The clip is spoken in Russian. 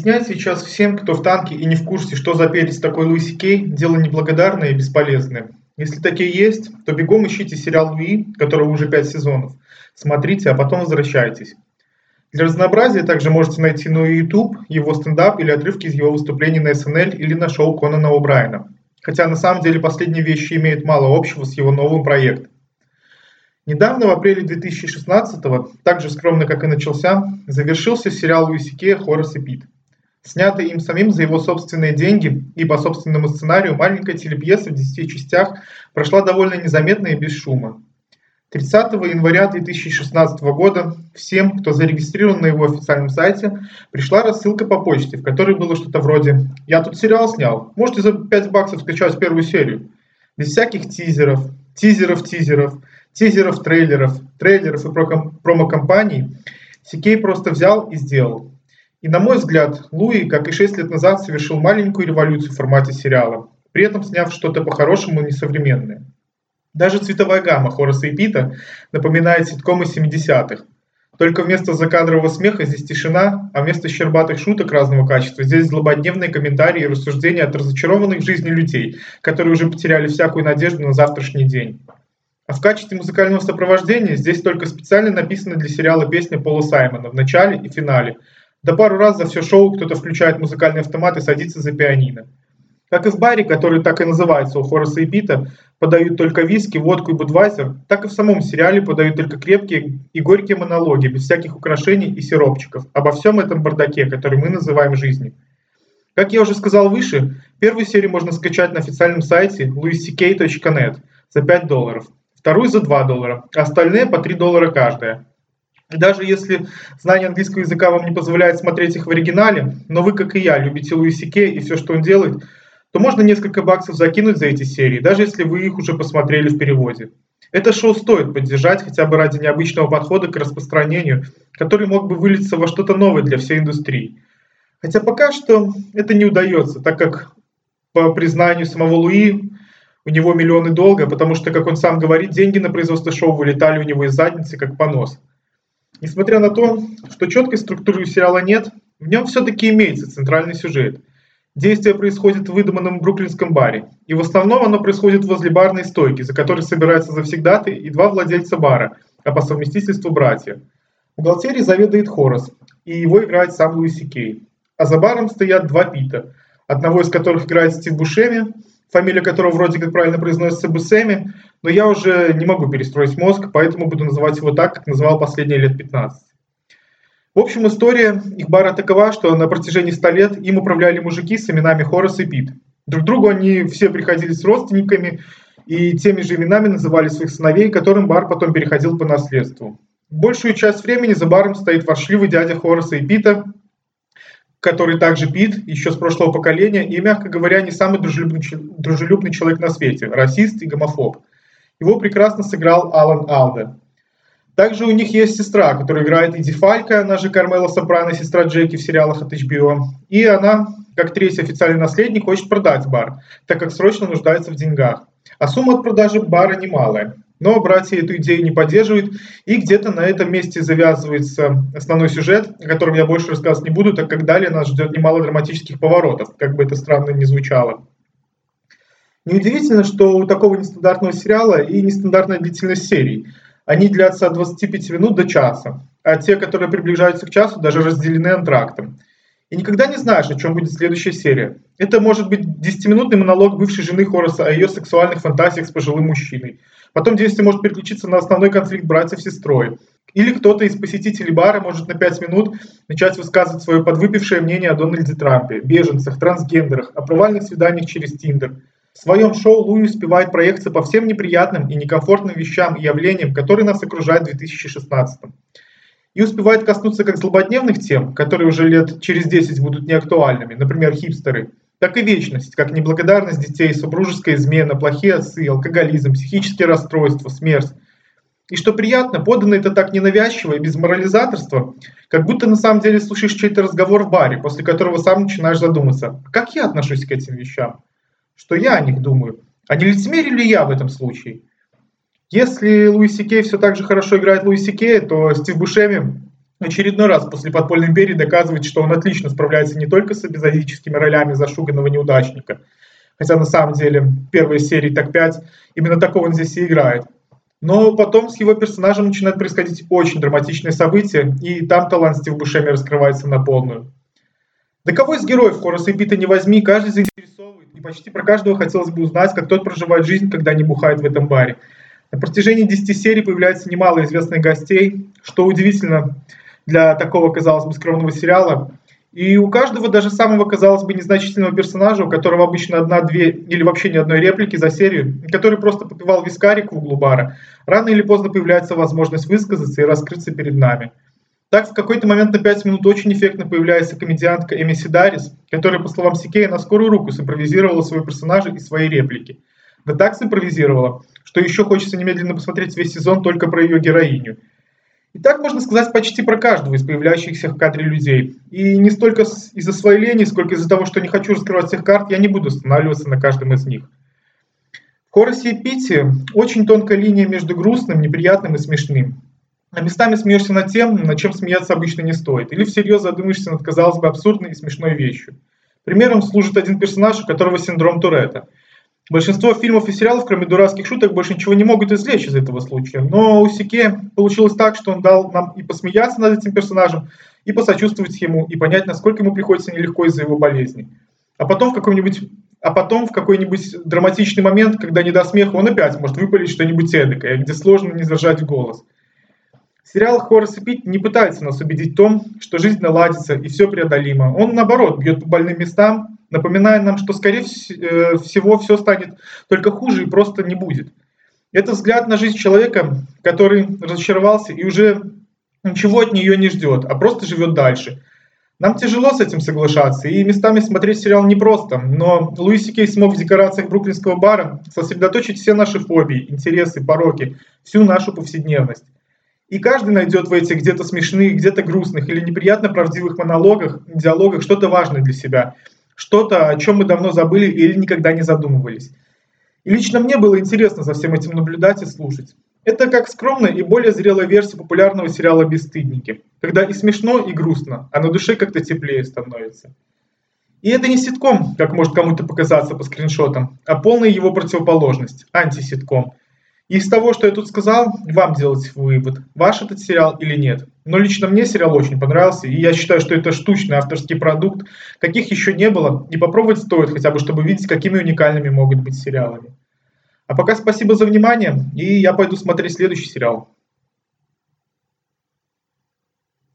Объяснять сейчас всем, кто в танке и не в курсе, что за перец такой Луиси Кей, дело неблагодарное и бесполезное. Если такие есть, то бегом ищите сериал Луи, которого уже пять сезонов. Смотрите, а потом возвращайтесь. Для разнообразия также можете найти на YouTube его стендап или отрывки из его выступлений на SNL или на шоу Конана О'Брайена. Хотя на самом деле последние вещи имеют мало общего с его новым проектом. Недавно, в апреле 2016-го, так же скромно, как и начался, завершился сериал Луиси Кея «Хорас и Пит». Снятый им самим за его собственные деньги и по собственному сценарию маленькая телепьеса в 10 частях прошла довольно незаметно и без шума. 30 января 2016 года всем, кто зарегистрирован на его официальном сайте, пришла рассылка по почте, в которой было что-то вроде «Я тут сериал снял, можете за 5 баксов скачать первую серию». Без всяких тизеров, тизеров-тизеров, тизеров трейлеров, трейлеров и промо-компаний, Сикей просто взял и сделал. И на мой взгляд, Луи, как и 6 лет назад, совершил маленькую революцию в формате сериала, при этом сняв что-то по-хорошему несовременное. Даже цветовая гамма Хораса и Пита напоминает ситкомы 70-х. Только вместо закадрового смеха здесь тишина, а вместо щербатых шуток разного качества здесь злободневные комментарии и рассуждения от разочарованных в жизни людей, которые уже потеряли всякую надежду на завтрашний день. А в качестве музыкального сопровождения здесь только специально написана для сериала песня Пола Саймона в начале и финале. Да пару раз за все шоу кто-то включает музыкальный автомат и садится за пианино. Как и в баре, который так и называется у Хораса и Пита, подают только виски, водку и будвайзер, так и в самом сериале подают только крепкие и горькие монологи, без всяких украшений и сиропчиков, обо всем этом бардаке, который мы называем жизнью. Как я уже сказал выше, первую серию можно скачать на официальном сайте louisck.net за 5 долларов, вторую за 2 доллара, а остальные по 3 доллара каждая. И даже если знание английского языка вам не позволяет смотреть их в оригинале, но вы, как и я, любите Луиси Кей и все, что он делает – то можно несколько баксов закинуть за эти серии, даже если вы их уже посмотрели в переводе. Это шоу стоит поддержать хотя бы ради необычного подхода к распространению, который мог бы вылиться во что-то новое для всей индустрии. Хотя пока что это не удается, так как, по признанию самого Луи, у него миллионы долга, потому что, как он сам говорит, деньги на производство шоу вылетали у него из задницы, как понос. Несмотря на то, что четкой структуры сериала нет, в нем все-таки имеется центральный сюжет – Действие происходит в выдуманном бруклинском баре, и в основном оно происходит возле барной стойки, за которой собираются завсегдаты и два владельца бара, а по совместительству братья. В бухгалтерии заведует Хорос, и его играет сам Луиси Кей. А за баром стоят два Пита, одного из которых играет Стив Бушеми, фамилия которого вроде как правильно произносится Бусеми, но я уже не могу перестроить мозг, поэтому буду называть его так, как называл последние лет 15. В общем, история их бара такова, что на протяжении 100 лет им управляли мужики с именами Хорас и Пит. Друг другу они все приходили с родственниками и теми же именами называли своих сыновей, которым бар потом переходил по наследству. Большую часть времени за баром стоит воршливый дядя Хораса и Пита, который также Пит, еще с прошлого поколения, и, мягко говоря, не самый дружелюбный, дружелюбный человек на свете, расист и гомофоб. Его прекрасно сыграл Алан Алда. Также у них есть сестра, которая играет Иди Фалька, она же Кармела Сопрано, сестра Джеки в сериалах от HBO. И она, как третий официальный наследник, хочет продать бар, так как срочно нуждается в деньгах. А сумма от продажи бара немалая. Но братья эту идею не поддерживают, и где-то на этом месте завязывается основной сюжет, о котором я больше рассказывать не буду, так как далее нас ждет немало драматических поворотов, как бы это странно ни звучало. Неудивительно, что у такого нестандартного сериала и нестандартная длительность серий – они длятся от 25 минут до часа, а те, которые приближаются к часу, даже разделены антрактом. И никогда не знаешь, о чем будет следующая серия. Это может быть 10-минутный монолог бывшей жены Хораса о ее сексуальных фантазиях с пожилым мужчиной. Потом действие может переключиться на основной конфликт братьев с сестрой. Или кто-то из посетителей бара может на 5 минут начать высказывать свое подвыпившее мнение о Дональде Трампе, беженцах, трансгендерах, о провальных свиданиях через Тиндер – в своем шоу Луи успевает проехаться по всем неприятным и некомфортным вещам и явлениям, которые нас окружают в 2016 и успевает коснуться как злободневных тем, которые уже лет через 10 будут неактуальными, например, хипстеры, так и вечность, как неблагодарность детей, супружеская измена, плохие отцы, алкоголизм, психические расстройства, смерть. И что приятно, подано это так ненавязчиво и без морализаторства, как будто на самом деле слушаешь чей-то разговор в баре, после которого сам начинаешь задуматься, как я отношусь к этим вещам что я о них думаю. А не лицемерил ли я в этом случае? Если Луи Кей все так же хорошо играет Луи Кей, то Стив Бушеми очередной раз после «Подпольной империи» доказывает, что он отлично справляется не только с эпизодическими ролями зашуганного неудачника, хотя на самом деле первые серии так 5 именно такого он здесь и играет, но потом с его персонажем начинают происходить очень драматичные события, и там талант Стив Бушеми раскрывается на полную. Да кого из героев Хораса и Пита не возьми, каждый заинтересовывает, и почти про каждого хотелось бы узнать, как тот проживает жизнь, когда не бухает в этом баре. На протяжении 10 серий появляется немало известных гостей, что удивительно для такого, казалось бы, скромного сериала. И у каждого, даже самого, казалось бы, незначительного персонажа, у которого обычно одна-две или вообще ни одной реплики за серию, который просто попивал вискарик в углу бара, рано или поздно появляется возможность высказаться и раскрыться перед нами. Так, в какой-то момент на 5 минут очень эффектно появляется комедиантка Эми Сидарис, которая, по словам Сикея, на скорую руку симпровизировала своего персонажа и свои реплики. Да так симпровизировала, что еще хочется немедленно посмотреть весь сезон только про ее героиню – и так можно сказать почти про каждого из появляющихся в кадре людей. И не столько из-за своей лени, сколько из-за того, что не хочу раскрывать всех карт, я не буду останавливаться на каждом из них. В Хоросе и Пите очень тонкая линия между грустным, неприятным и смешным. А местами смеешься над тем, над чем смеяться обычно не стоит. Или всерьез задумаешься над, казалось бы, абсурдной и смешной вещью. Примером служит один персонаж, у которого синдром Туретта – Большинство фильмов и сериалов, кроме дурацких шуток, больше ничего не могут извлечь из этого случая. Но у Сике получилось так, что он дал нам и посмеяться над этим персонажем, и посочувствовать ему, и понять, насколько ему приходится нелегко из-за его болезни. А потом в какой-нибудь а потом в какой-нибудь драматичный момент, когда не до смеха, он опять может выпалить что-нибудь эдакое, где сложно не зажать голос. Сериал «Хоррес и Пит» не пытается нас убедить в том, что жизнь наладится и все преодолимо. Он, наоборот, бьет по больным местам, напоминая нам, что, скорее э, всего, все станет только хуже и просто не будет. Это взгляд на жизнь человека, который разочаровался и уже ничего от нее не ждет, а просто живет дальше. Нам тяжело с этим соглашаться, и местами смотреть сериал непросто, но Луиси Кей смог в декорациях бруклинского бара сосредоточить все наши фобии, интересы, пороки, всю нашу повседневность. И каждый найдет в этих где-то смешных, где-то грустных или неприятно правдивых монологах, диалогах что-то важное для себя – что-то, о чем мы давно забыли или никогда не задумывались. И лично мне было интересно за всем этим наблюдать и слушать. Это как скромная и более зрелая версия популярного сериала «Бесстыдники», когда и смешно, и грустно, а на душе как-то теплее становится. И это не ситком, как может кому-то показаться по скриншотам, а полная его противоположность – антиситком – из того, что я тут сказал, вам делать вывод, ваш этот сериал или нет. Но лично мне сериал очень понравился, и я считаю, что это штучный авторский продукт, каких еще не было, и попробовать стоит хотя бы, чтобы видеть, какими уникальными могут быть сериалами. А пока спасибо за внимание, и я пойду смотреть следующий сериал.